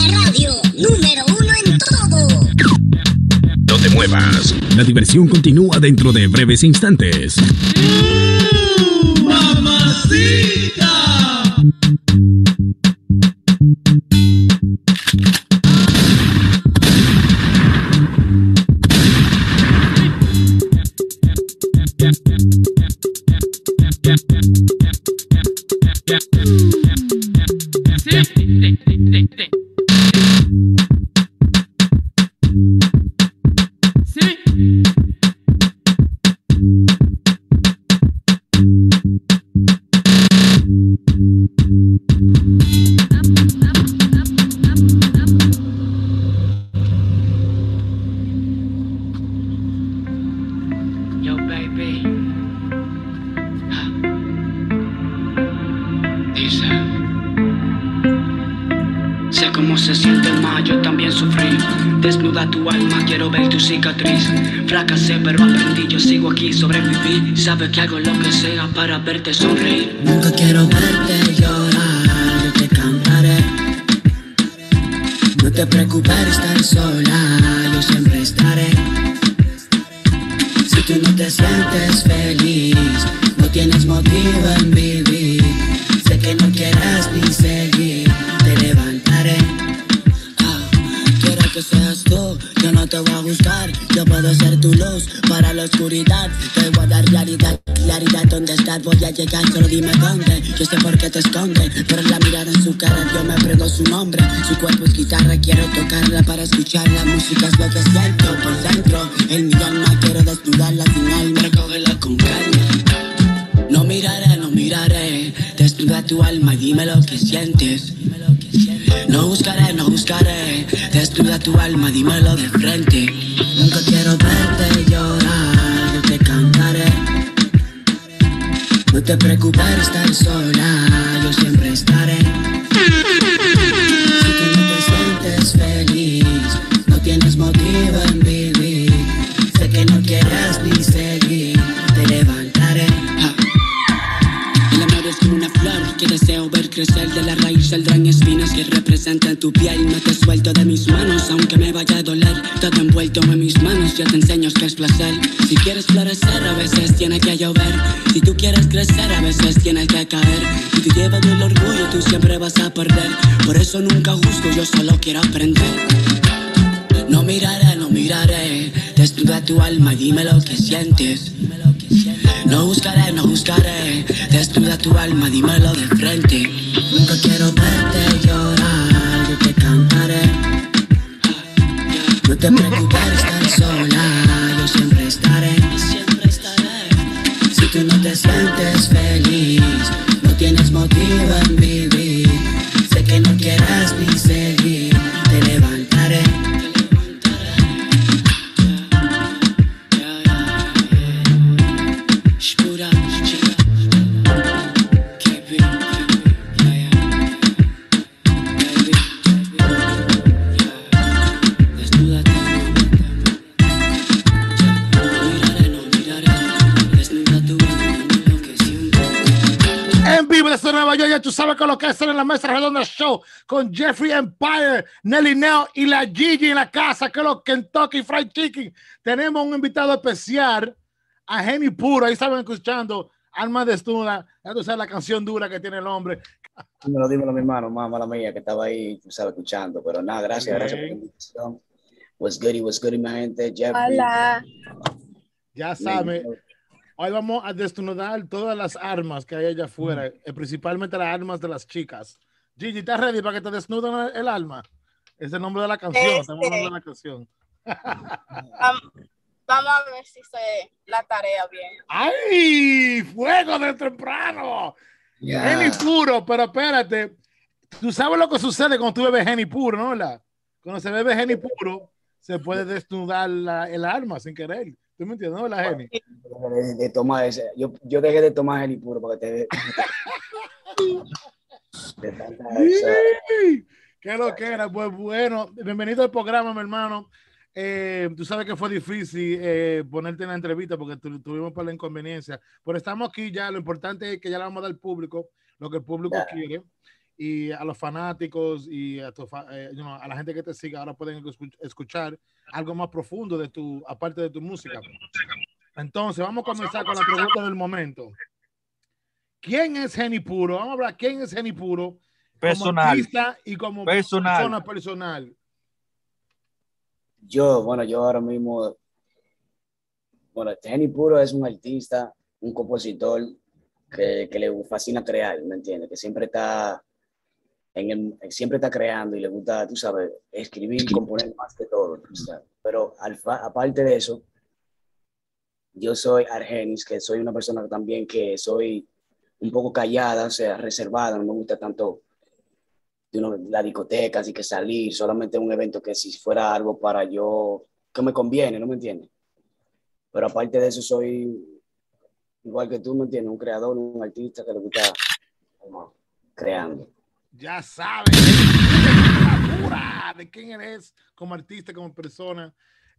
La radio número uno en todo. No te muevas. La diversión continúa dentro de breves instantes. ¡Mamacita! Oscuridad. Te voy a dar realidad, claridad donde estás. Voy a llegar, solo dime dónde. Yo sé por qué te esconde, pero la mirada en su cara, yo me prendo su nombre. Su cuerpo es guitarra, quiero tocarla para escuchar la música. Es lo que siento por dentro. En mi alma quiero desnudarla sin alma. Recógela con calma. No miraré, no miraré. Desnuda tu alma dime lo que sientes. No buscaré, no buscaré. Desnuda tu alma, dímelo de frente. Nunca quiero verte llorar, te preocupes estar sola, yo siempre estaré. Si tú no te sientes feliz, no tienes motivo en vivir. Sé que no quieres ni seguir, te levantaré. El amor es como una flor que deseo ver crecer de la raíz saldrán espinas que representan tu piel. No te suelto de mis manos, aunque me vaya. Todo envuelto en mis manos, yo te enseño que es placer. Si quieres florecer, a veces tiene que llover. Si tú quieres crecer, a veces tienes que caer. Si tú llevas el orgullo, tú siempre vas a perder. Por eso nunca juzgo, yo solo quiero aprender. No miraré, no miraré. Desnuda tu alma dime lo que sientes. No buscaré, no buscaré. Desnuda tu alma, dímelo de frente. Nunca quiero verte llorar, show con Jeffrey Empire, Nelly Nell y la Gigi en la casa, que es los Kentucky Fried Chicken. Tenemos un invitado especial a Jenny Puro. Ahí estaban escuchando Alma Desnuda. Ya tú sabes la canción dura que tiene el hombre. Dímelo, dímelo, mi hermano, mamá la mía, que estaba ahí, tú sabes, escuchando. Pero nada, gracias, Bien. gracias por la invitación. What's goody, what's goody, mi gente. Jeffrey. Hola. Ya saben, hoy vamos a desnudar todas las armas que hay allá afuera, eh, principalmente las armas de las chicas. Gigi, ¿estás ready para que te desnuden el, alma? Es el nombre de la canción. Estamos hablando de la canción. Vam- vamos a ver si sé la tarea bien. ¡Ay! ¡Fuego de temprano! Ya. Henny puro, pero espérate. Tú sabes lo que sucede cuando tú bebes Henny puro, ¿no? La- Cuando se bebe Henny puro, se puede desnudar la- el arma sin querer. ¿Tú me entiendes, no? La Henny. De, de tomar ese. Yo, yo dejé de tomar Henny puro para que te. de tanta. ¿Qué lo que era? Pues bueno, bienvenido al programa, mi hermano. Eh, tú sabes que fue difícil eh, ponerte en la entrevista porque tu- tuvimos para la inconveniencia, pero estamos aquí ya. Lo importante es que ya le vamos a dar al público lo que el público Ya. quiere y a los fanáticos y a, tu eh, you know, a la gente que te siga ahora pueden escu- escuchar algo más profundo de tu, aparte de tu música. Entonces, vamos a comenzar con la pregunta del momento. ¿Quién es Jenny Puro? Vamos a hablar, ¿quién es Jenny Puro? Como Personal. artista y como Personal. persona personal. yo, bueno, yo ahora mismo. Bueno, Henny Puro es un artista, un compositor que, que le fascina crear, ¿me entiendes? Que siempre está. En el, siempre está creando y le gusta, tú sabes, escribir y componer más que todo. tú sabes. Pero al aparte de eso, yo soy Argenis, que soy una persona también que soy un poco callada, o sea, reservada, no me gusta tanto de uno, la discoteca, así que salir, solamente un evento que si fuera algo para yo, que me conviene, ¿no me entiendes? Pero aparte de eso, soy igual que tú, ¿me entiendes? Un creador, un artista que le gusta como, creando. Ya sabes, de quién eres como artista, como persona.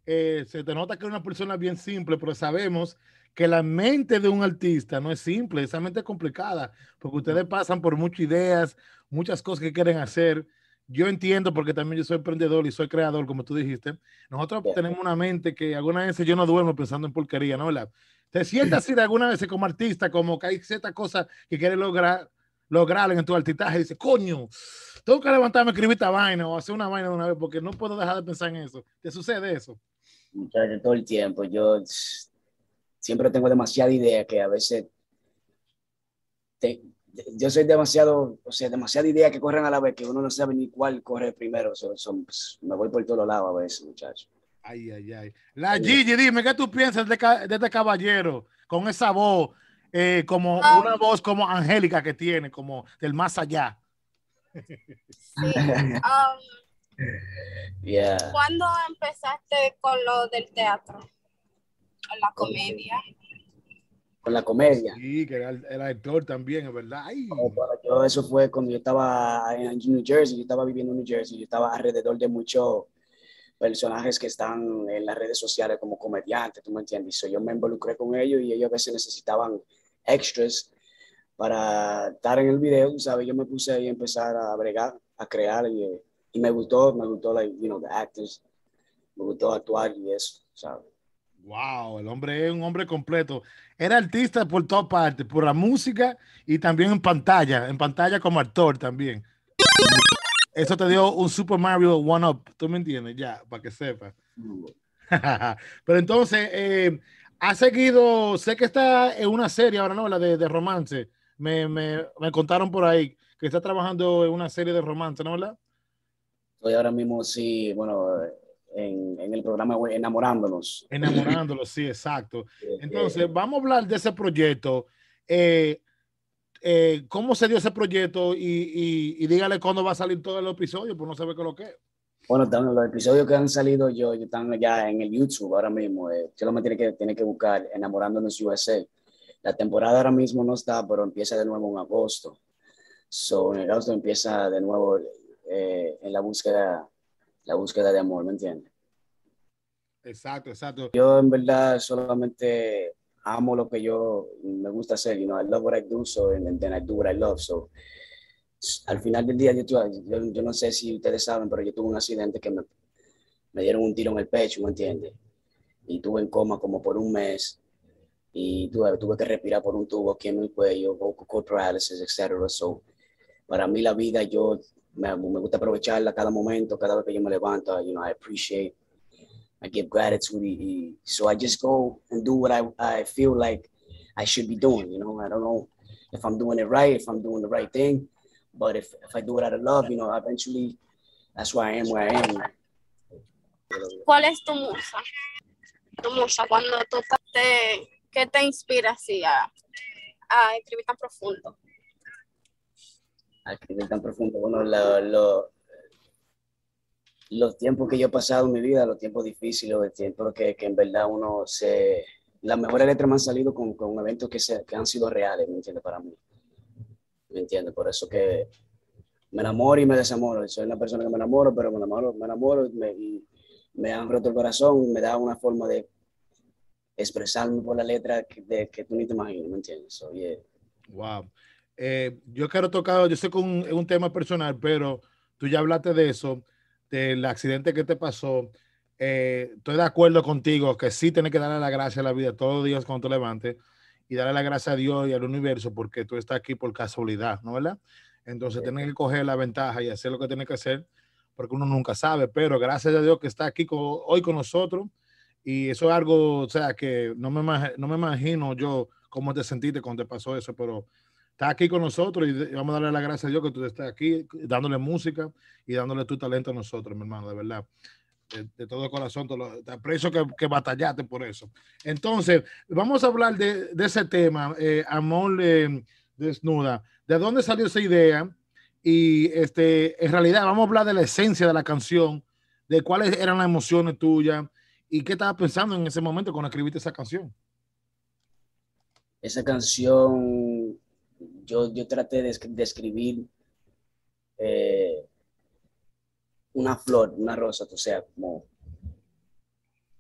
Eh, se te nota que eres una persona bien simple, pero sabemos que la mente de un artista no es simple, esa mente es complicada, porque ustedes pasan por muchas ideas, muchas cosas que quieren hacer. Yo entiendo porque también yo soy emprendedor y soy creador, como tú dijiste. Nosotros Yeah. tenemos una mente que algunas veces yo no duermo pensando en porquería, ¿no? La- te sientas así de alguna vez como artista, como que hay ciertas cosas que quieres lograr, lograr en tu artistaje y dices, coño, tengo que levantarme, escribir esta vaina o hacer una vaina de una vez porque no puedo dejar de pensar en eso. ¿Te sucede eso? Muchachos, todo el tiempo. Yo siempre tengo demasiada idea que a veces te- yo soy demasiado, o sea, demasiada idea que corren a la vez que uno no sabe ni cuál corre primero. So- me voy por todos lados a veces, muchachos. Ay, ay, ay. La Gigi, dime, ¿qué tú piensas de, este caballero con esa voz, eh, como Ah. una voz como angélica que tiene, como del más allá? Sí. Um, Yeah. ¿Cuándo empezaste con lo del teatro? Con la comedia. Con la comedia. Sí, que era, era actor también, es verdad. Ay, yo, eso fue cuando yo estaba en New Jersey, yo estaba viviendo en New Jersey, yo estaba alrededor de muchos personajes que están en las redes sociales como comediantes, ¿tú me entiendes? So, yo me involucré con ellos y ellos a veces necesitaban extras para estar en el video, ¿sabes? Yo me puse ahí a empezar a bregar, a crear y, y me gustó, me gustó, like, you know, the actors, me gustó actuar y eso, ¿sabes? Wow, el hombre es un hombre completo. Era artista por todas partes, por la música y también en pantalla, en pantalla como actor también. Eso te dio un Super Mario One Up, ¿tú me entiendes? Ya, para que sepas. Pero entonces, eh, ha seguido, sé que está en una serie ahora, ¿no? La de, de romance. Me, me, me contaron por ahí que está trabajando en una serie de romance, ¿no? ¿Verdad? Estoy ahora mismo, sí, bueno, en, en el programa Enamorándonos. Enamorándolo, sí, exacto. Eh, Entonces, vamos a hablar de ese proyecto. Eh, eh, ¿Cómo se dio ese proyecto? Y, y, y dígale cuándo va a salir todo el episodio, pues no sabe qué lo que es. Bueno, los episodios que han salido yo, yo están ya en el YouTube ahora mismo. Eh, solamente tiene que, tiene que buscar Enamorándonos USA. La temporada ahora mismo no está, pero empieza de nuevo en agosto. So, en agosto empieza de nuevo eh, en la búsqueda, la búsqueda de amor, ¿me entiendes? Exacto, exacto. Yo en verdad solamente amo lo que yo me gusta hacer, you know, I love what I do, so and then I do what I love, so al final del día, yo, yo, yo no sé si ustedes saben, pero yo tuve un accidente que me, me dieron un tiro en el pecho, ¿me entiendes? Y tuve en coma como por un mes y tuve, tuve que respirar por un tubo aquí en mi cuello, vocal paralysis, etc. So, para mí la vida, yo me, me gusta aprovecharla cada momento, cada vez que yo me levanto, you know, I appreciate, I give gratitude, so I just go and do what I, I feel like I should be doing, you know, I don't know if I'm doing it right, if I'm doing the right thing, but if, if I do it out of love, you know, eventually that's why I am where I am. ¿Cuál es tu musa? Tu musa, cuando tú te, ¿qué te inspira así a, a escribir tan profundo? a escribir tan profundo. Bueno, lo- lo- los tiempos que yo he pasado en mi vida, los tiempos difíciles, los tiempos que, que en verdad uno se... Las mejores letras me han salido con, con eventos que, se, que han sido reales, ¿me entiendes? Para mí. ¿Me entiendes? Por eso que me enamoro y me desamoro. Soy una persona que me enamoro, pero me enamoro, me enamoro y me, y me han roto el corazón, me da una forma de expresarme por la letra que, de, que tú ni te imaginas, ¿me entiendes? So, yeah. Wow. Eh, yo quiero tocar, yo sé que un, es un tema personal, pero tú ya hablaste de eso, del accidente que te pasó. Eh, estoy de acuerdo contigo que sí tienes que darle la gracia a la vida todos los días cuando te levantes y darle la gracia a Dios y al universo porque tú estás aquí por casualidad, ¿no verdad? Entonces tienes que coger la ventaja y hacer lo que tienes que hacer porque uno nunca sabe, pero gracias a Dios que está aquí con- hoy con nosotros y eso es algo, o sea, que no me, no me imagino yo cómo te sentiste cuando te pasó eso, pero estás aquí con nosotros y vamos a darle la gracia a Dios que tú estás aquí dándole música y dándole tu talento a nosotros, mi hermano, de verdad. De, todo corazón, te, lo- aprecio que, que batallaste por eso. Entonces, vamos a hablar de, de ese tema, eh, Amor eh, Desnuda. ¿De dónde salió esa idea? Y este, en realidad, vamos a hablar de la esencia de la canción, de cuáles eran las emociones tuyas y qué estabas pensando en ese momento cuando escribiste esa canción. esa canción yo, yo traté de, esc- de escribir eh, una flor, una rosa, o sea, como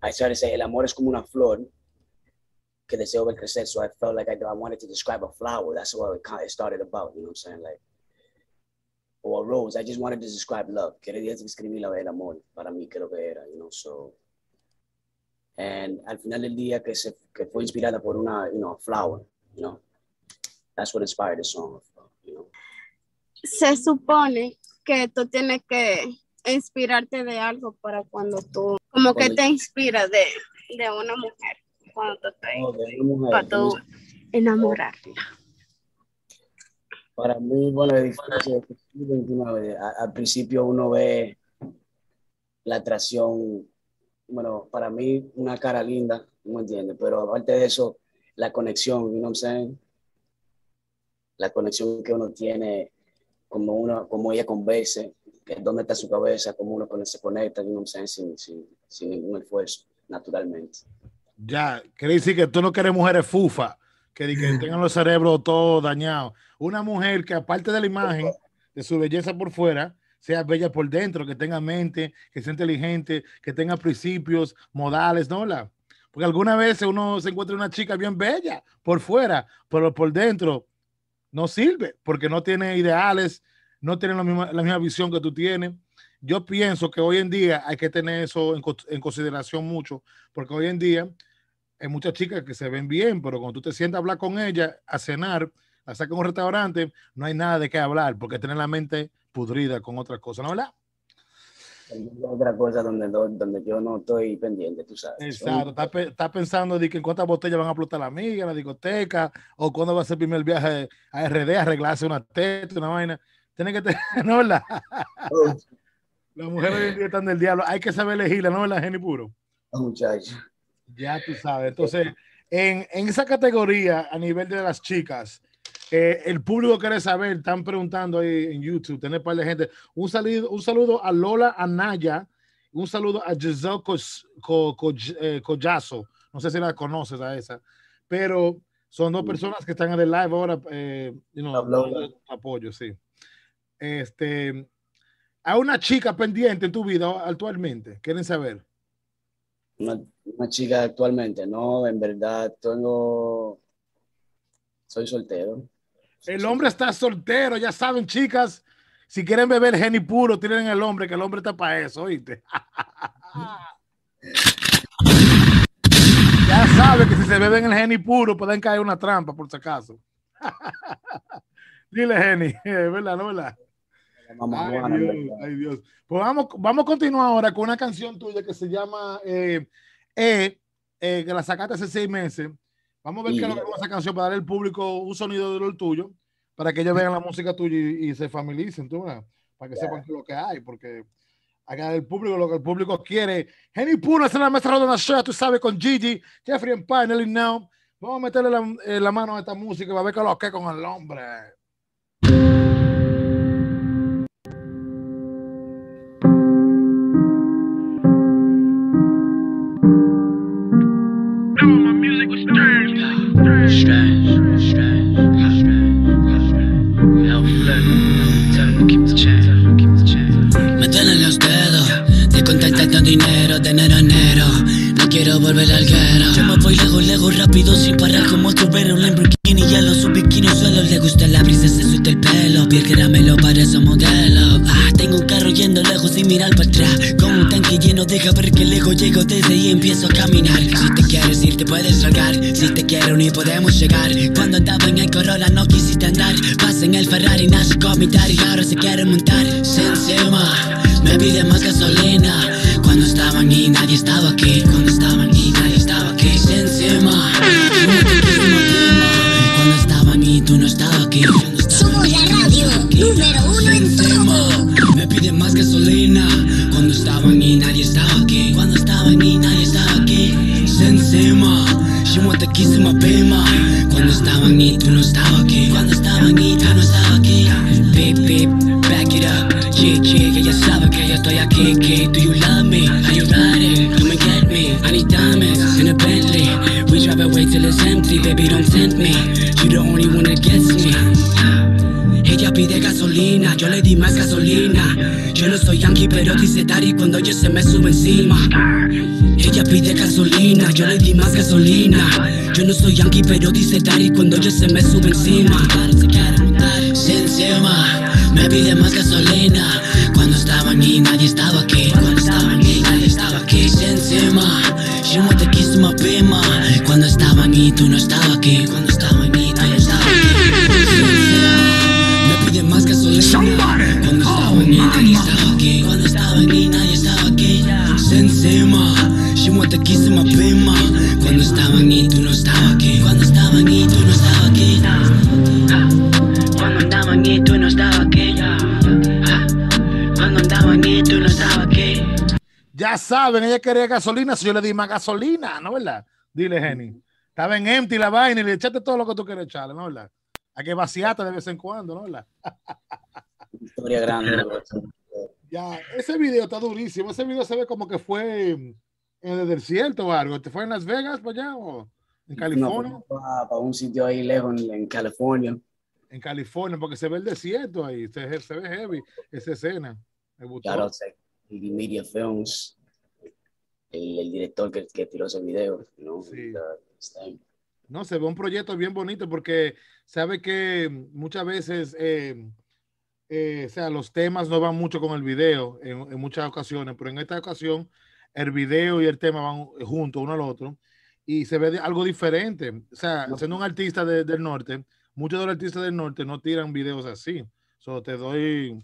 I started to say, el amor es como una flor que deseo ver crecer, so I felt like I, I wanted to describe a flower, that's what it, started about, you know what I'm saying, like, or a rose, I just wanted to describe love, quería describir el amor, para mí creo que era, you know, so, and al final del día que, se, que fue inspirada por una, you know, flower, you know, that's what inspired the song, you know. Se supone que tú tienes que inspirarte de algo para cuando tú, como que te inspira de, de una mujer, cuando tú te, Oh, mujer. para tú enamorarte. Para mí, bueno, es difícil. Al principio uno ve la atracción, bueno, para mí una cara linda, ¿no me entiendes? Pero aparte de eso, la conexión, you know what I'm saying? La conexión que uno tiene, como uno, como ella conversa, que dónde está su cabeza, cómo uno con- se conecta, you know? Sin, sin, sin ningún esfuerzo, naturalmente. Ya, quiere decir que tú no quieres mujeres fufa, que, que tengan los cerebros todos dañados. Una mujer que aparte de la imagen, de su belleza por fuera, sea bella por dentro, que tenga mente, que sea inteligente, que tenga principios, modales, ¿no? La? Porque algunas veces uno se encuentra una chica bien bella por fuera, pero por dentro no sirve, porque no tiene ideales, no tiene la misma, la misma visión que tú tienes. Yo pienso que hoy en día hay que tener eso en, co- en consideración mucho, porque hoy en día hay muchas chicas que se ven bien, pero cuando tú te sientas a hablar con ella, a cenar, a sacar un restaurante, no hay nada de qué hablar, porque tienen la mente pudrida con otras cosas, ¿no verdad? Otra cosa donde, donde yo no estoy pendiente, tú sabes. Exacto, está, pe- está pensando de que en cuántas botellas van a explotar la amiga la discoteca, o cuándo va a ser el primer viaje a RD, arreglarse una teta, una vaina. Tiene que tener, ¿no verdad? Las mujeres hoy en día están del diablo, hay que saber elegirla, ¿no verdad, Jenny Puro? Muchacho. Ya tú sabes. Entonces, en, en esa categoría, a nivel de las chicas, eh, el público quiere saber, están preguntando ahí en YouTube, tener par de gente. Un saludo, un saludo a Lola Anaya, un saludo a Giselle Cos- Co- Co- eh, Collazo. No sé si la conoces a esa, pero son dos personas que están en el live ahora, eh, you know, apoyo, sí. Este, hay una chica pendiente en tu vida actualmente, quieren saber. Una, una chica actualmente, no, en verdad tengo, soy soltero. El hombre está soltero, ya saben, chicas. Si quieren beber Henny puro, tienen el hombre, que el hombre está para eso, ¿oíste? ya saben que si se beben el Henny puro, pueden caer una trampa, por si acaso. Dile, Henny, ¿verdad? ¿No, verdad? Ay Dios, ay, Dios. Pues vamos, vamos a continuar ahora con una canción tuya que se llama eh, eh, eh que la sacaste hace seis meses. Vamos a ver qué es lo que es esa canción para darle al público un sonido de lo tuyo para que ellos vean la música tuya y, se familiaricen, ¿tú, para que sepan lo que hay, porque acá el público, lo que el público quiere. Henny Puna es la maestra de una show, tú sabes, con Gigi, Jeffrey Empire, Nelly Now. Vamos a meterle la, eh, la, mano a esta música para ver qué lo que con el hombre. Strange, strange. Me duelen los dedos de contar dinero de enero. No quiero volver al guero. Yo me voy lejos, lejos, rápido, sin parar como tu ver Si te quiero ni podemos llegar. Cuando andaba en el Corolla no quisiste andar. Pasa en el Ferrari, nace con y ahora se quiere montar. Me sube encima. Se encima, me pide más gasolina. Cuando estaban y nadie estaba aquí. Cuando estaban y nadie estaba aquí. Encima, want the kiss to my pima. Cuando estaban y tú no estabas aquí. Cuando estaba saben, ella quería gasolina, si yo le di más gasolina, ¿no verdad? Dile, Jenny. Estaba en empty la vaina y le echaste todo lo que tú quieres echarle, ¿no verdad? Hay que vaciarte de vez en cuando, ¿no verdad? Historia grande. ya, ese video está durísimo. Ese video se ve como que fue en el desierto o algo. ¿Te fue en Las Vegas para allá o en California? No, para, para un sitio ahí lejos en, en California. En California, porque se ve el desierto ahí. Se, se ve heavy esa escena. Me gustó. Claro, y Media Films, el, el director que, que, tiró ese video, ¿no? Sí. No, se ve un proyecto bien bonito porque sabe que muchas veces, eh, eh, o sea, los temas no van mucho con el video en, en, muchas ocasiones, pero en esta ocasión el video y el tema van juntos uno al otro y se ve algo diferente. O sea, no. siendo un artista de, del norte, muchos de los artistas del norte no tiran videos así. So, te doy.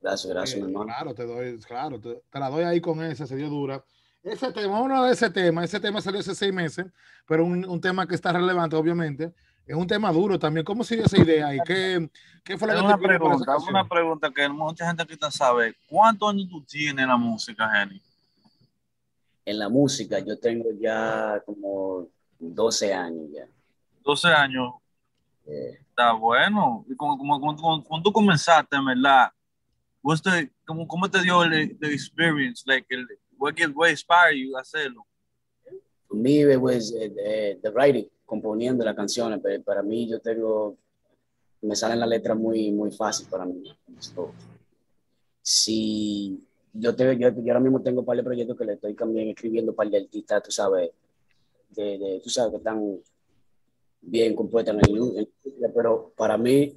Gracias, gracias, eh, hermano. Claro, te doy, claro, te, te, la doy ahí con esa, se dio dura. Ese tema, uno de ese tema, ese tema salió hace seis meses, pero un, un tema que está relevante, obviamente. Es un tema duro también. ¿Cómo se dio esa idea? ¿Y qué, qué fue lo que una te pregunta, una pregunta que mucha gente aquí sabe. ¿Cuántos años tú tienes en la música, Jenny? En la música yo tengo ya como 12 años ya. 12 años. Eh, Está bueno. Y como, como, como, cuando tú comenzaste, ¿verdad? Como, ¿Cómo te dio el the experience? Like, el, what, what inspired you hacerlo? For me, it was uh, the writing, componiendo las canciones, pero para mí yo tengo, me salen las letras muy, muy fácil para mí. So, si yo, te, yo, yo, ahora mismo tengo un par de proyectos que le estoy también escribiendo un par de artistas, tú sabes, de, de, tú sabes, que están bien compuesta en el, pero para mí,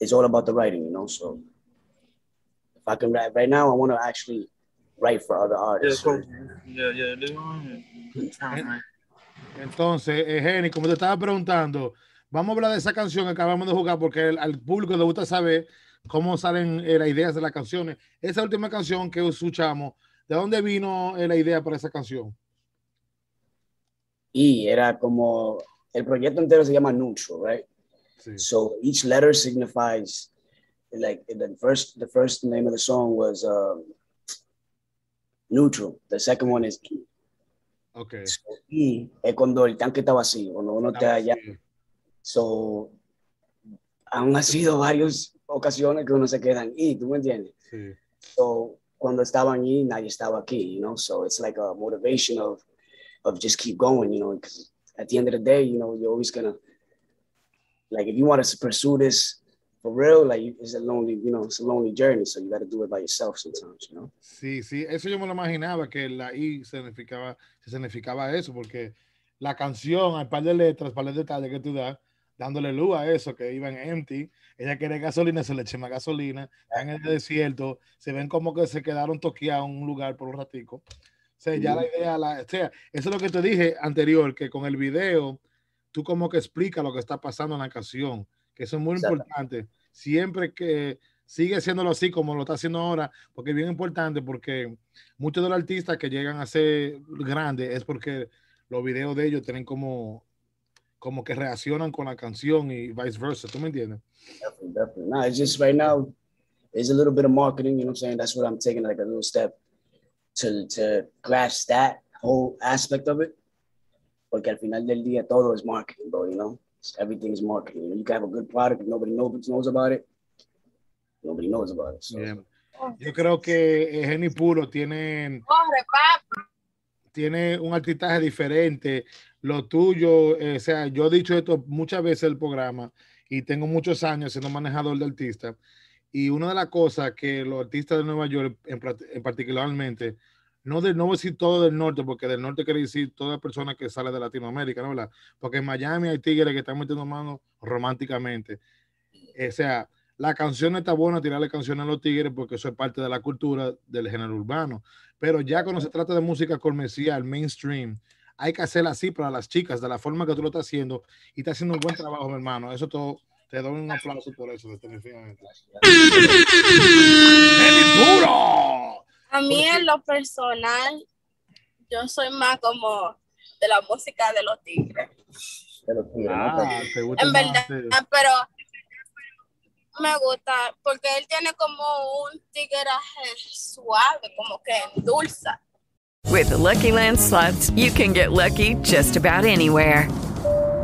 it's all about the writing, you know. So if I can write right now, I want to actually write for other artists. Yeah, yeah, yeah. Entonces, eh, Jenny, como te estaba preguntando, vamos a hablar de esa canción que acabamos de jugar porque el, al público le gusta saber cómo salen eh, las ideas de las canciones. Esa última canción que escuchamos, ¿de dónde vino eh, la idea para esa canción? Y era como, el proyecto entero se llama Neutral, right? Sí. So each letter signifies, like the first, the first name of the song was um, Neutral. The second one is E. Okay. So, e es cuando el tanque está vacío, cuando uno está allá. So, han sido varias ocasiones que uno se queda en E, ¿tú me entiendes? Sí. So, cuando estaba en E, nadie estaba aquí, you know? So, it's like a motivation of, of just keep going, you know? Because at the end of the day, you know, you're always gonna, like, if you want to pursue this for real, like, it's a lonely, you know, it's a lonely journey, so you got to do it by yourself sometimes, you know? Sí, sí, eso yo me lo imaginaba, que la I significaba, significaba eso, porque la canción, al par de letras, par de detalles que tú das, dándole luz a eso, que iban empty, ella quiere gasolina, se le echa más gasolina, están en el desierto, se ven como que se quedaron toqueados en un lugar por un ratico. O sea, ya la idea, la, o sea, eso es lo que te dije anterior, que con el video, tú como que explicas lo que está pasando en la canción, que eso es muy Exacto. importante. Siempre que sigue haciéndolo así como lo está haciendo ahora, porque es bien importante, porque muchos de los artistas que llegan a ser grandes es porque los videos de ellos tienen como como que reaccionan con la canción y vice versa. ¿Tú me entiendes? Definitely, definitely. No, it's just right now, it's a little bit of marketing, you know what I'm saying? That's what I'm taking like a little step to, to grasp that whole aspect of it. Porque al final del día todo es marketing, bro, you know? Everything is marketing. You can have a good product, if nobody knows, knows about it, nobody knows about it. So. Yeah. Yo creo que Jenny Puro tiene, tiene un artistaje diferente lo tuyo, eh, o sea, yo he dicho esto muchas veces en el programa y tengo muchos años siendo manejador de artistas. Y una de las cosas que los artistas de Nueva York, en, en particularmente, no, de, no voy a decir todo del norte, porque del norte quiere decir toda persona que sale de Latinoamérica, ¿no? ¿verdad? Porque en Miami hay tigres que están metiendo manos románticamente. O sea, la canción está buena, tirarle canciones a los tigres, porque eso es parte de la cultura del género urbano. Pero ya cuando se trata de música comercial, mainstream, hay que hacerla así para las chicas, de la forma que tú lo estás haciendo, y estás haciendo un buen trabajo, mi hermano. Eso todo, te doy un aplauso por eso, definitivamente. duro! A mí en lo personal, yo soy más como de la música de los tigres. De los tigres. Ah, ¿te gusta en verdad, pero me gusta porque él tiene como un tigreaje suave, como que endulza. With the Lucky Land slots, you can get lucky just about anywhere.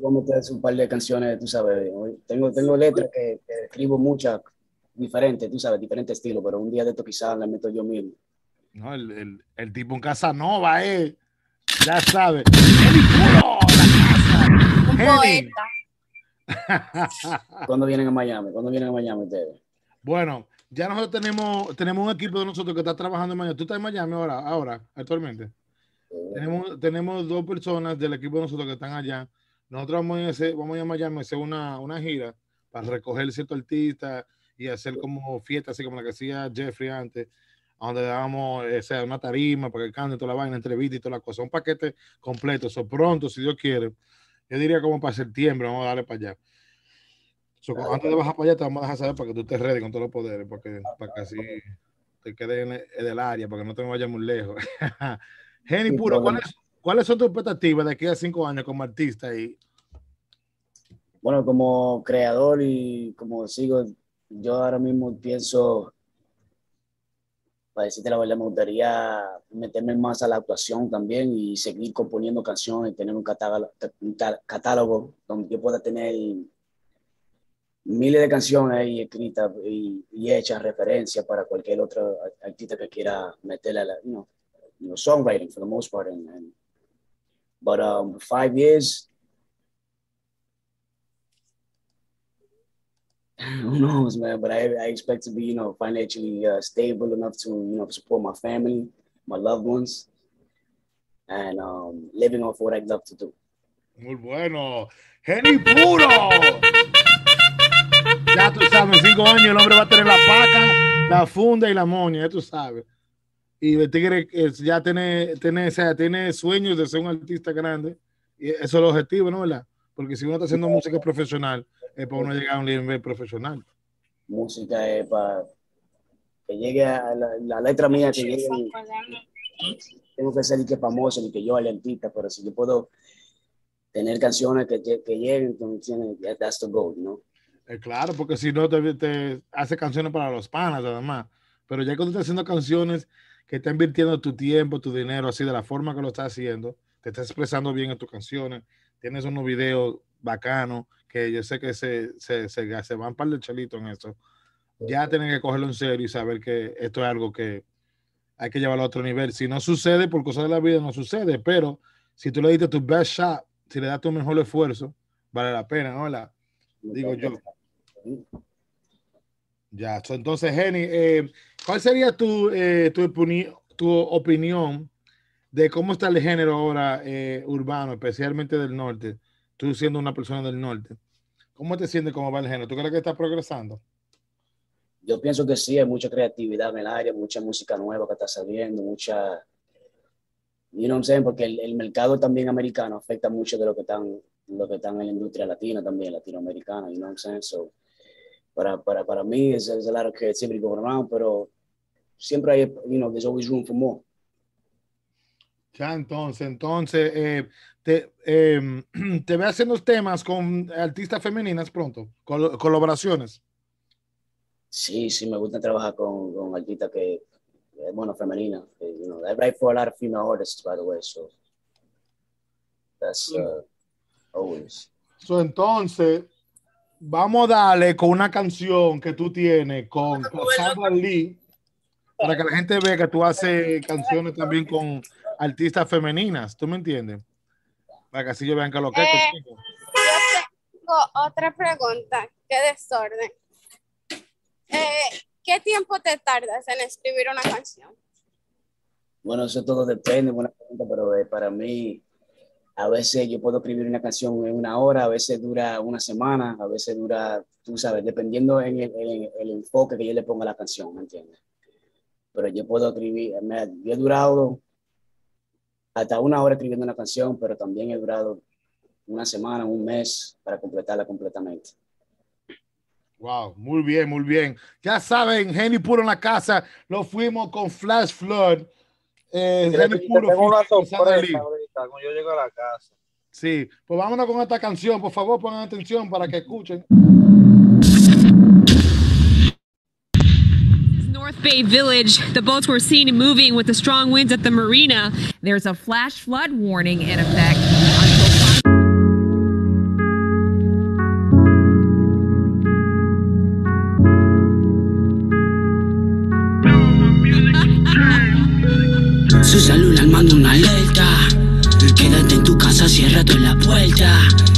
Voy a meter un par de canciones, tú sabes. Tengo, tengo letras que, que escribo muchas diferentes, tú sabes, diferentes estilos, pero un día de esto quizás las meto yo mismo. No, el, el, el tipo en Casanova, eh. Ya sabe. Jenny Puro, Un la casa. poeta. ¿Cuándo vienen a Miami? ¿Cuándo vienen a Miami ustedes? Bueno, ya nosotros tenemos, tenemos un equipo de nosotros que está trabajando en Miami. ¿Tú estás en Miami ahora, ahora actualmente? Tenemos, tenemos dos personas del equipo de nosotros que están allá. Nosotros vamos a, hacer, vamos a Miami a hacer una, una gira para recoger ciertos artistas y hacer como fiestas, así como la que hacía Jeffrey antes, donde dábamos eh, sea, una tarima para que cante toda la vaina, entrevista y toda la cosa. Un paquete completo. Eso pronto, si Dios quiere. Yo diría como para septiembre, vamos a darle para allá. So, antes de bajar para allá, te vamos a dejar saber para que tú estés ready con todos los poderes, porque, para que así te quedes en el, en el área, para que no te vayas muy lejos. Jenny Sí, Puro, problema. ¿cuáles, ¿cuáles son tus expectativas de aquí a cinco años como artista? Y, Bueno, como creador y como sigo, yo ahora mismo pienso, para decirte la verdad, me gustaría meterme más a la actuación también y seguir componiendo canciones, tener un catálogo, un catálogo donde yo pueda tener miles de canciones ahí escritas y, y hechas referencia para cualquier otro artista que quiera meterle a la, you know, you know, songwriting for the most part. And, and but um, five years, who knows, man? But I, I expect to be, you know, financially uh, stable enough to, you know, support my family, my loved ones, and um, living off what I'd love to do. Muy bueno. Genny Puro. Ya tú sabes, en cinco años el hombre va a tener la paca, la funda y la moña, ya tú sabes. Y el tigre ya tiene, tiene, o sea, tiene sueños de ser un artista grande. Y eso es el objetivo, ¿no? ¿verdad? Porque si uno está haciendo música profesional, es para uno llegar a un nivel profesional. Música es para que llegue a la, la letra mía, que llegue. Tengo que ser ni que famoso, ni que yo el artista, pero si yo puedo tener canciones que, que lleguen, entonces that's the goal, ¿no? Eh, claro, porque si no te, te, hace canciones para los panas, además. Pero ya que tú estás haciendo canciones que está invirtiendo tu tiempo, tu dinero, así de la forma que lo estás haciendo, te estás expresando bien en tus canciones, tienes unos videos bacanos, que yo sé que se, se, se, se van par de chelitos en esto. Ya tienen que cogerlo en serio y saber que esto es algo que hay que llevarlo a otro nivel. Si no sucede por cosas de la vida, no sucede, pero si tú le diste tu best shot, si le das tu mejor esfuerzo, vale la pena, ¿no? La, digo yo. Ya, entonces, Jenny, eh, ¿cuál sería tu, eh, tu, tu, opinión de cómo está el género ahora eh, urbano, especialmente del norte? Tú siendo una persona del norte, ¿cómo te sientes cómo va el género? ¿Tú crees que está progresando? Yo pienso que sí, hay mucha creatividad en el área, mucha música nueva que está saliendo, mucha, you know what I'm saying? Porque el, el, mercado también americano afecta mucho de lo que están, lo que están en la industria latina también, latinoamericana, you know what I'm saying? So, para, para, para mí es a lot of creativity going around, pero siempre hay, you know, there's always room for more. Ya, entonces, entonces, eh, te, eh, te ve haciendo temas con artistas femeninas pronto, col colaboraciones. Sí, sí, me gusta trabajar con, con artistas que, bueno, femeninas. You know, I write for a lot of female artists, by the way, so that's uh, always. So, entonces, vamos a darle con una canción que tú tienes con Cassandra Lee para que la gente vea que tú haces canciones también con artistas femeninas, ¿tú me entiendes? Para que así yo vean que lo que eh, es Yo tengo otra pregunta, qué desorden. Eh, ¿Qué tiempo te tardas en escribir una canción? Bueno, eso todo depende, buena pregunta, pero eh, para mí a veces yo puedo escribir una canción en una hora, a veces dura una semana, a veces dura, tú sabes, dependiendo en el, el, enfoque que yo le ponga a la canción, ¿me entiendes? Pero yo puedo escribir, me, yo he durado hasta una hora escribiendo una canción, pero también he durado una semana, un mes para completarla completamente. Wow, muy bien, muy bien. Ya saben, Jenny Puro en la casa, lo fuimos con Flash Flood. Eh, Jenny Puro. Tengo una sorpresa cuando yo llego a la casa. Sí, pues vámonos con esta canción, por favor, pongan atención para que escuchen. North Bay Village. The boats were seen moving with the strong winds at the marina. There's a flash flood warning in effect. Su celular manda una alerta Quédate en tu casa, cierra toda la puerta.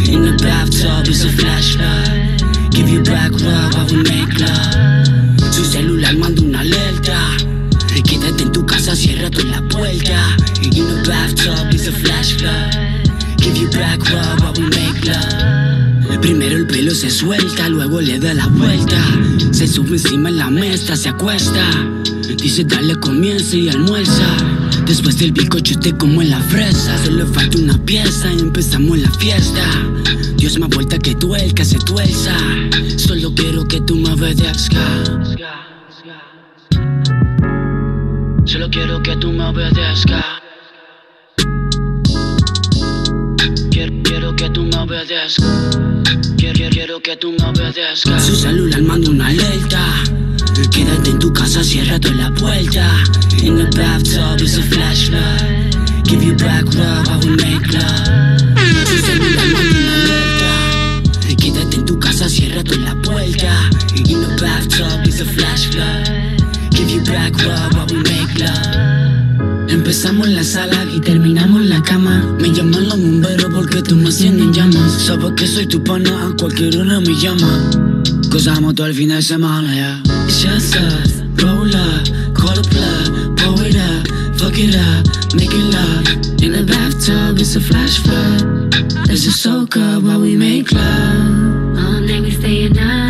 In the bathtub is a flashlight. Give you back rub, I will make love. Su celular manda una alerta. Quédate en tu casa, cierra toda la puerta. In the bathtub is a flashlight. Give you back rub, Primero el pelo se suelta, luego le da la vuelta. Se sube encima en la mesa, se acuesta. Dice dale comienza y almuerza. Después del bizcocho te como en la fresa. Solo falta una pieza y empezamos la fiesta. Dios me vuelta que tuerca se tuerza. Solo quiero que tú me obedezcas. Solo quiero que tú me obedezcas. Quiero, que tú me obedezcas. Su celular manda una alerta. Quédate en tu casa, cierra toda la puerta. In the bathtub is a flashlight. Give you back rub, I will make love. Su celular manda una alerta. Quédate en tu casa, cierra toda la puerta. a flash flood. Give you back rub while we make love. Empezamos en la sala y terminamos en la cama. Me llaman los bomberos porque tú me encienden llamas. Sabes que soy tu pana, a cualquier hora me llama. Gozamos todo el fin de semana, ya. Yeah. Us, roll up, call pour it up, fuck it up, make it love. In the bathtub, it's a flash flood. Let's just soak up while we make love. All night we staying up.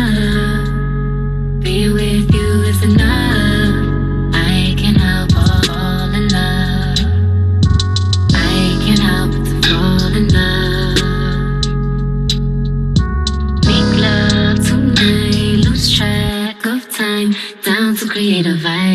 Down to create a vibe.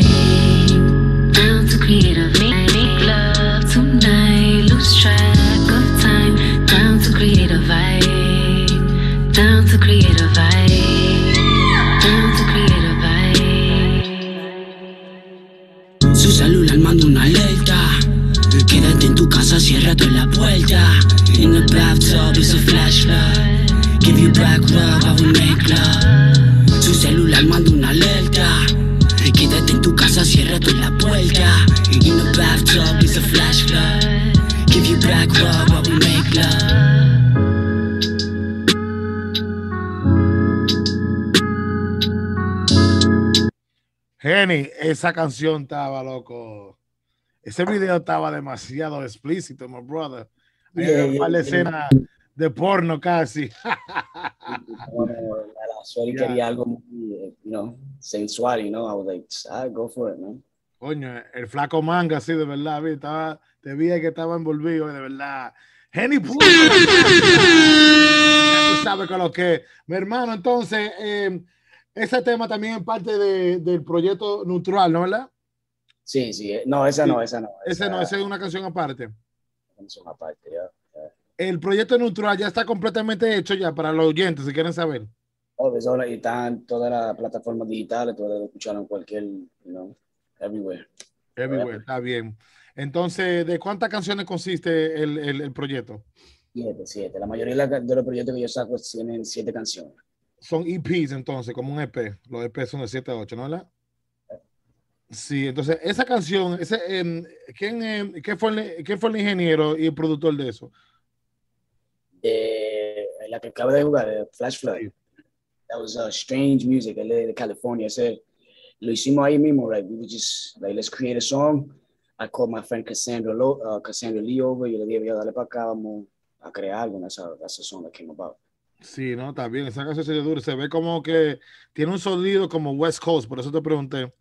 Esa canción estaba loco. Ese video estaba demasiado explícito, my brother. Hay Yeah, un par de yeah, escenas de porno casi. Bueno, la Sueli Yeah. quería algo muy, eh, you know, sensual, you know. I was like, ah, go for it, man. Coño, el flaco manga, sí, de verdad, vi, estaba, te vi que estaba envolvido, de verdad. Jenny Poo. Ya tú sabes con lo que. Mi hermano, entonces, eh, ese tema también es parte de- del proyecto Neutral, ¿no, verdad? Sí, sí. eh, No, esa Sí. no, esa no. Ese no, esa es una canción aparte. canción aparte, ya. ya. El proyecto Neutral ya está completamente hecho ya para los oyentes, si quieren saber. Oh, pues ahora y están todas las plataformas digitales, tú puedes escucharlo en cualquier, you know, everywhere. Everywhere, está bien. Entonces, ¿de cuántas canciones consiste el, el- el proyecto? Siete, siete. La mayoría de los proyectos que yo saco tienen siete canciones. Son EPs entonces, como un EP. Los EP son de 7 a 8, ¿no? ¿Verdad? Sí, entonces esa canción, ese, em, ¿quién, em, ¿qué, fue el, ¿quién fue el ingeniero y el productor de eso? Eh, la que acabo de jugar, Flash Flood. That was uh, Strange Music, es de California. Ese, lo hicimos ahí mismo, right? We were just like, let's create a song. I called my friend Cassandra, Lo, uh, Cassandra Lee over. Yo le dije, "Yo, dale para acá, vamos a crear algo. And That's, how, that's the song that came about. Sí, no, está bien. Esa canción se dura. Se ve como que tiene un sonido como West Coast, por eso te pregunté. No,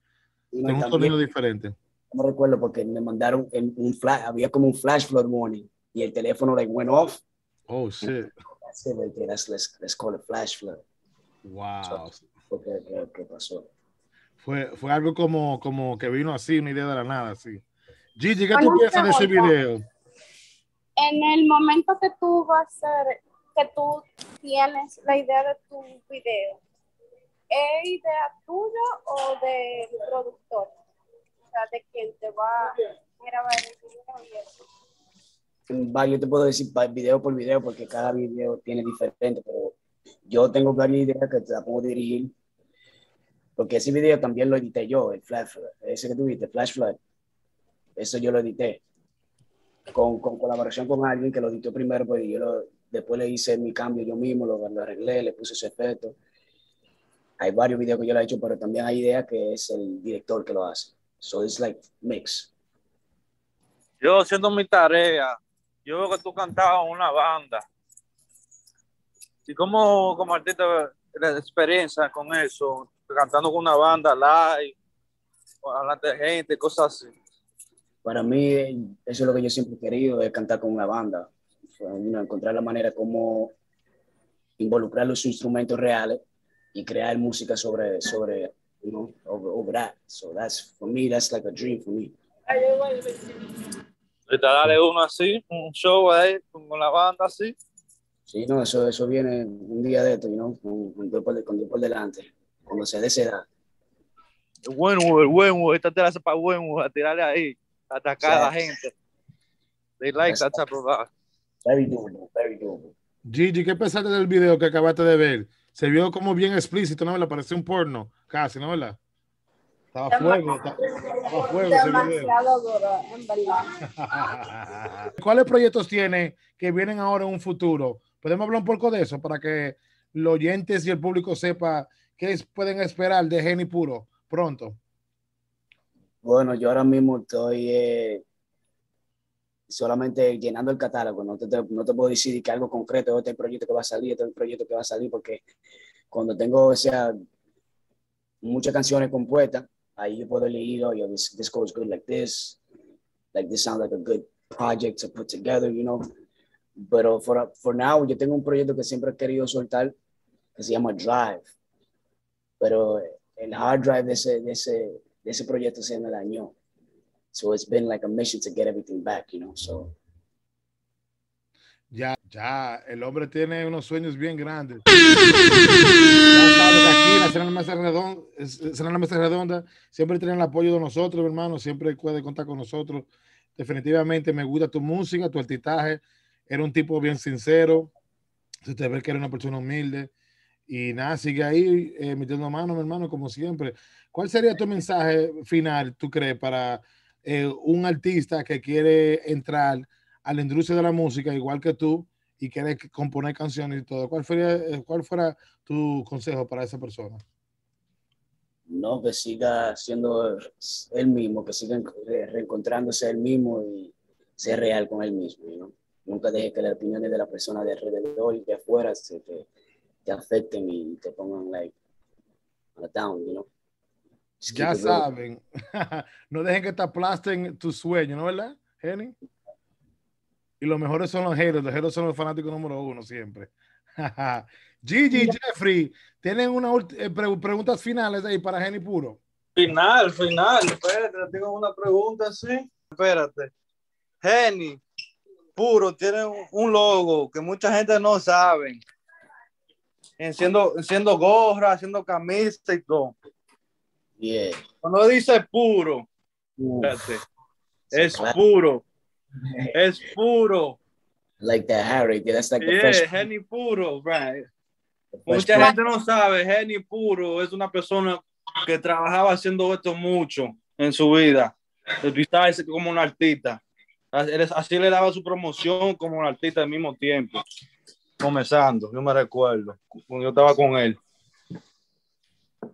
Tiene un también- sonido diferente. No recuerdo porque me mandaron en un flash, había como un flash flood warning y el teléfono like went off. Oh, shit. That's it right there. That's, let's, let's call it flash flood. Wow. So, ¿qué, qué, qué pasó? Fue, fue algo como, como que vino así, una idea de la nada, así. Gigi, ¿qué tú piensas de ese video? En el momento que tú vas a hacer, que tú tienes la idea de tu video, ¿es idea tuya o del productor? O sea, de quien te va a grabar el video y eso. Yo te puedo decir video por video porque cada video tiene diferente, pero yo tengo varias ideas que te la puedo dirigir. Porque ese video también lo edité yo, el Flash Flood, ese que tuviste, Flash Flood. Eso yo lo edité. Con, con colaboración con alguien que lo editó primero, pues yo lo- después le hice mi cambio yo mismo, lo, lo arreglé, le puse ese efecto. Hay varios videos que yo lo he hecho, pero también hay ideas que es el director que lo hace. So it's like mix. Yo haciendo mi tarea, yo veo que tú cantabas una banda. ¿Y cómo como artista la experiencia con eso? Cantando con una banda live, o delante de gente, cosas así. Para mí, eso es lo que yo siempre he querido, es cantar con una banda. Know, encontrar la manera como involucrar los instrumentos reales y crear música sobre, sobre you know, over, over that. So that's, for me, that's like a dream for me. Y te dale uno así, un show ahí, con la banda así. Sí, no, eso, eso viene un día de esto, you know, con, con, Dios por, con Dios por delante, cuando se dé esa edad. El buen el buen esta te la hace para buen a tirarle ahí, a atacar a la gente. They like that type of art. Very doable, very doable. Gigi, ¿qué pensaste del video que acabaste de ver? Se vio como bien explícito, ¿no? Le pareció un porno. casi, ¿no verdad? Estaba fuego, estaba, estaba fuego ese video. Demasiado duro, en verdad. ¿Cuáles proyectos tiene que vienen ahora en un futuro? Podemos hablar un poco de eso para que los oyentes y el público sepa qué pueden esperar de Geni Puro pronto. Bueno, yo ahora mismo estoy eh, solamente llenando el catálogo, no te, te- no te puedo decir que algo concreto, este proyecto que va a salir, este proyecto que va a salir, porque cuando tengo, o sea, muchas canciones compuestas, ahí yo puedo elegir, oh, yo, this, this goes good like this, like this sounds like a good project to put together, you know. Pero for, for now, yo tengo un proyecto que siempre he querido soltar, que se llama Drive, pero el hard drive de ese, de ese, de ese proyecto se me dañó. So it's been like a mission to get everything back, you know. So Ya, ya, el hombre tiene unos sueños bien grandes. Ya sabe que aquí la Cena de la Mesa Redonda, es- Cena de la Mesa Redonda siempre tienen el apoyo de nosotros, hermano, siempre puede contar con nosotros. Definitivamente me gusta tu música, tu artistaje. Era un tipo bien sincero. Se te ve que era una persona humilde. Y nada, sigue ahí eh, metiendo mano, mi hermano, como siempre. ¿Cuál sería tu mensaje final, tú crees, para eh, un artista que quiere entrar a la industria de la música, igual que tú, y quiere componer canciones y todo? ¿Cuál fuera, eh, cuál fuera tu consejo para esa persona? no, que siga siendo él mismo, que siga re- reencontrándose él mismo y ser real con él mismo, know. Nunca deje que las opiniones de la persona de alrededor y de afuera se te, te afecten y te pongan like down, you. Just Ya saben, no dejen que te aplasten tus sueños, ¿no verdad, Jenny? Y los mejores son los haters, los haters son los fanáticos número uno siempre. Gigi, Jeffrey, ¿tienen una ulti- eh, pre- preguntas finales ahí para Jenny Puro? Final, final. Espérate, tengo una pregunta, sí. Espérate. Jenny, puro, tiene un- logo que mucha gente no sabe. Haciendo, haciendo gorra, haciendo camisa y todo. Yeah. Cuando dice puro, espérate, es puro. Es puro. Like that Harry, that's like the Yeah, fresh Jenny puro, right. Mucha gente no sabe, Jenny Puro es una persona que trabajaba haciendo esto mucho en su vida. Besides como un artista. Así le daba su promoción como un artista al mismo tiempo. Comenzando, yo me recuerdo. Cuando yo estaba con él.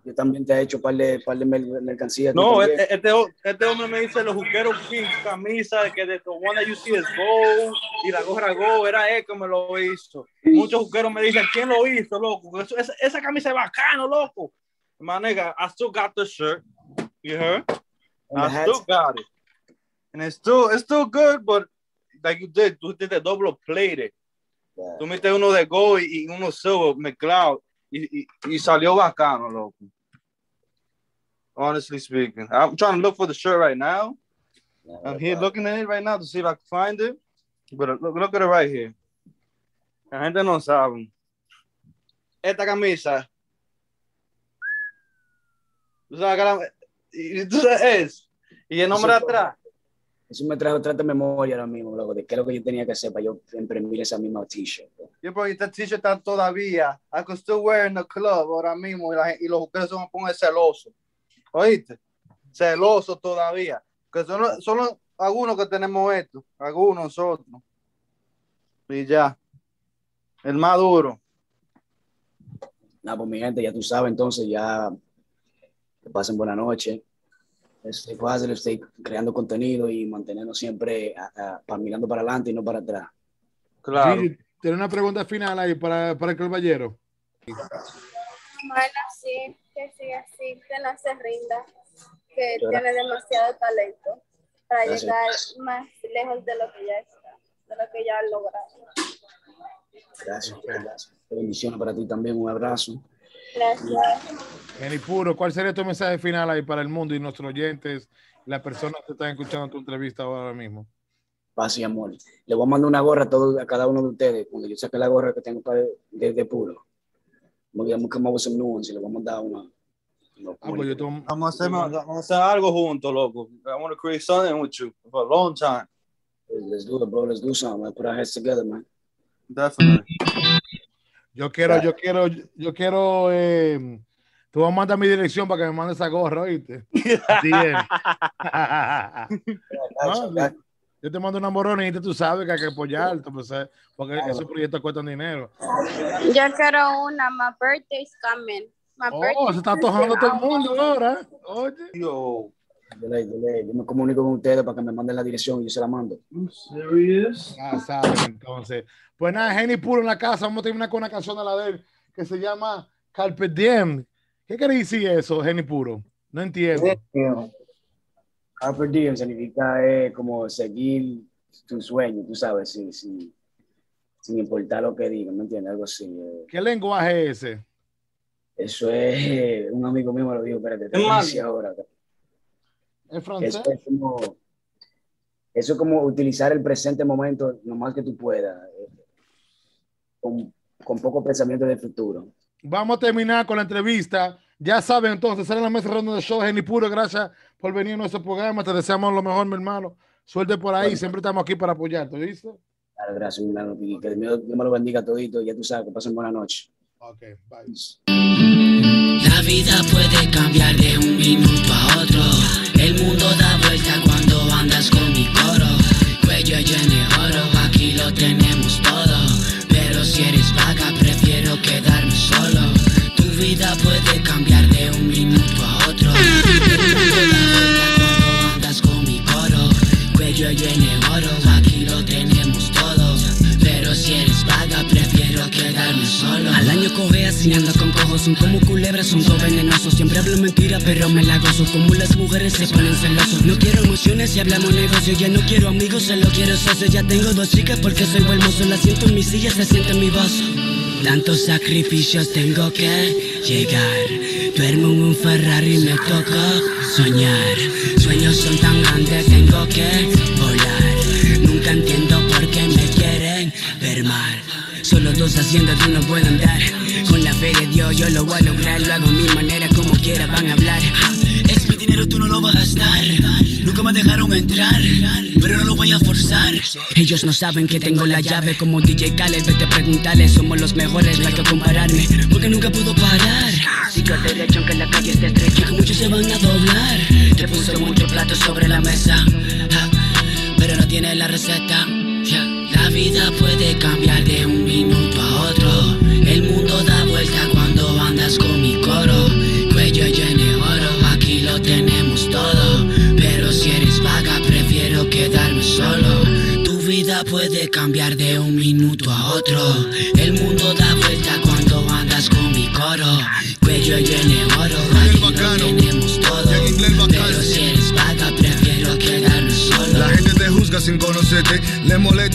Yo también te he hecho par de, par de mer- mercancías. No, este, este, este hombre me dice los juqueros pink, camisa, que de the one that you see is gold y la gorra gold, era él que me lo hizo. Muchos juqueros me dicen, ¿quién lo hizo, loco? Eso- esa, esa camisa es bacano, loco. My nigga, I still got the shirt. You heard? And I still got it. And it's still, it's still good, but like you did, tú did the double plated. Tú metiste uno de gold y uno silver mezclado y, y, y salió bacano, loco. Honestly speaking, I'm trying to look for the shirt right now. I'm here looking at it right now to see if I can find it. But look, look at it right here. La gente no sabe. Esta camisa. Tú sabes tú sabes es. Y el nombre Eso- atrás. Eso me trajo trata memoria ahora mismo, loco, de qué es lo que yo tenía que hacer para yo imprimir esa misma t-shirt. Yo, pero esta t-shirt está todavía. I could still wear in the club ahora mismo. Y, la y los jugadores se van a poner celosos. ¿Oíste? Celosos todavía. Que son, los- son los- algunos que tenemos esto. Algunos nosotros. Y ya. El más duro. Nada, pues mi gente, ya tú sabes, entonces ya que pasen buena noche. Stay positive, stay creando contenido y mantenernos siempre a- mirando para adelante y no para atrás. Claro. Gigi, ¿tiene una pregunta final ahí para, para el caballero? Bueno, sí, que siga así, que no se rinda, que tiene demasiado talento para Gracias. llegar más lejos de lo que ya está, de lo que ya ha logrado. Gracias, gracias. Bendiciones para ti también, un abrazo. Gracias. Jenny Puro, ¿cuál sería tu mensaje final ahí para el mundo y nuestros oyentes, las personas que están escuchando tu entrevista ahora mismo? Paz y amor. Le voy a mandar una gorra a, todos, a cada uno de ustedes. Cuando yo saque la gorra que tengo para de, de puro. Voy a come up with some new ones y le voy a mandar una. Ah, pues yo tomo- Vamos a, hacer, vamos a hacer algo juntos, loco. I want to create something with you for a long time. Let's do it, bro. Let's do something. Let's put our heads together, man. Definitely. Yo quiero, yo quiero, yo quiero eh, Tú vas a mandar mi dirección para que me mandes esa gorra, ¿oíste? DM. No, yo te mando una moronita, tú sabes que hay que apoyarte, pues, porque esos proyectos cuestan dinero. Yo quiero una. My birthday's coming. My Oh, birthday se está antojando todo el mundo ahora. Oye. Yo, yo, le- yo le- yo me comunico con ustedes para que me manden la dirección y yo se la mando. Serious? Ya saben, entonces. Pues nada, Jenny Puro en la casa. Vamos a terminar con una canción de la de él que se llama Carpe Diem. ¿Qué quiere decir eso, Jenny Puro? No entiendo. Carpe diem significa eh, como seguir tu sueño, tú sabes, sin, sin, sin importar lo que digan, ¿me entiendes? Algo así. eh. ¿Qué lenguaje es ese? Eso es, eh, un amigo mío me lo dijo, espérate, te dice ahora. ¿Es francés? Eso es como, eso es como utilizar el presente momento lo más que tú puedas, eh, con, con poco pensamiento del futuro. Vamos a terminar con la entrevista. Ya saben, entonces, sale la mesa ronda de show. Jenny Puro, gracias por venir a nuestro programa. Te deseamos lo mejor, mi hermano. Suerte por ahí. Siempre estamos aquí para apoyarte, ¿viste? Claro, gracias, gran y que Dios, Dios me lo bendiga todito, ya tú sabes, que pasen buena noche. Ok, bye. La vida puede cambiar de un minuto a otro. El mundo da vuelta cuando andas con mi coro. Cuello lleno de oro, aquí lo tenemos todo. Pero si eres vaga, prefiero quedarme solo. Tu vida puede año coge así, ando con cojos, son como culebras, son dos venenosos. Siempre hablo mentira, pero me la gozo. Como las mujeres se ponen celosos. No quiero emociones y hablamos negocio. Ya no quiero amigos, solo quiero socios. Ya tengo dos chicas porque soy buen mozo. La siento en mi silla, se siente en mi voz. Tantos sacrificios tengo que llegar. Duermo en un Ferrari, me toca soñar. Sueños son tan grandes, tengo que volar. Nunca entiendo por qué me quieren ver mal. Solo dos haciendo tú no puedo andar. Con la fe de Dios yo lo voy a lograr. Lo hago a mi manera, como quiera van a hablar. Es mi dinero, tú no lo vas a gastar. Nunca me dejaron entrar, pero no lo voy a forzar. Ellos no saben que tengo la llave como DJ Khaled. Vete a preguntarles, somos los mejores, no hay que compararme. Porque nunca puedo parar. Sigo derecho aunque la calle esté estrecha. Que muchos se van a doblar. Te puse muchos platos sobre la mesa. Pero no tiene la receta. La vida puede cambiar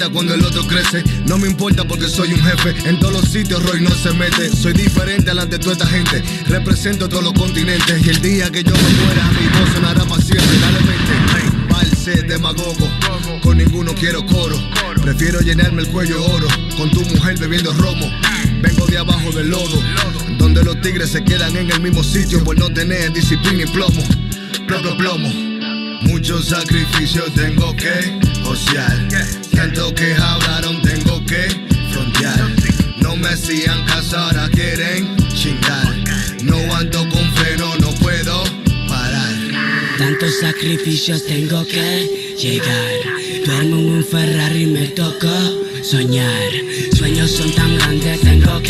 cuando el otro crece. No me importa porque soy un jefe, en todos los sitios Roy no se mete. Soy diferente delante de toda esta gente, represento todos los continentes. Y el día que yo me muera, mi voz sonará para siempre. Dale mente, false, demagogo, con ninguno quiero coro. Prefiero llenarme el cuello de oro, con tu mujer bebiendo romo. Vengo de abajo del lodo, donde los tigres se quedan en el mismo sitio por no tener disciplina y plomo. Plomo, plomo. Muchos sacrificios tengo que josear. Tanto que hablaron, tengo que frontear. No me hacían caso, ahora quieren chingar. No ando con freno, no puedo parar. Tantos sacrificios tengo que llegar. Duermo en un Ferrari, me toca soñar. Sueños son tan grandes, tengo que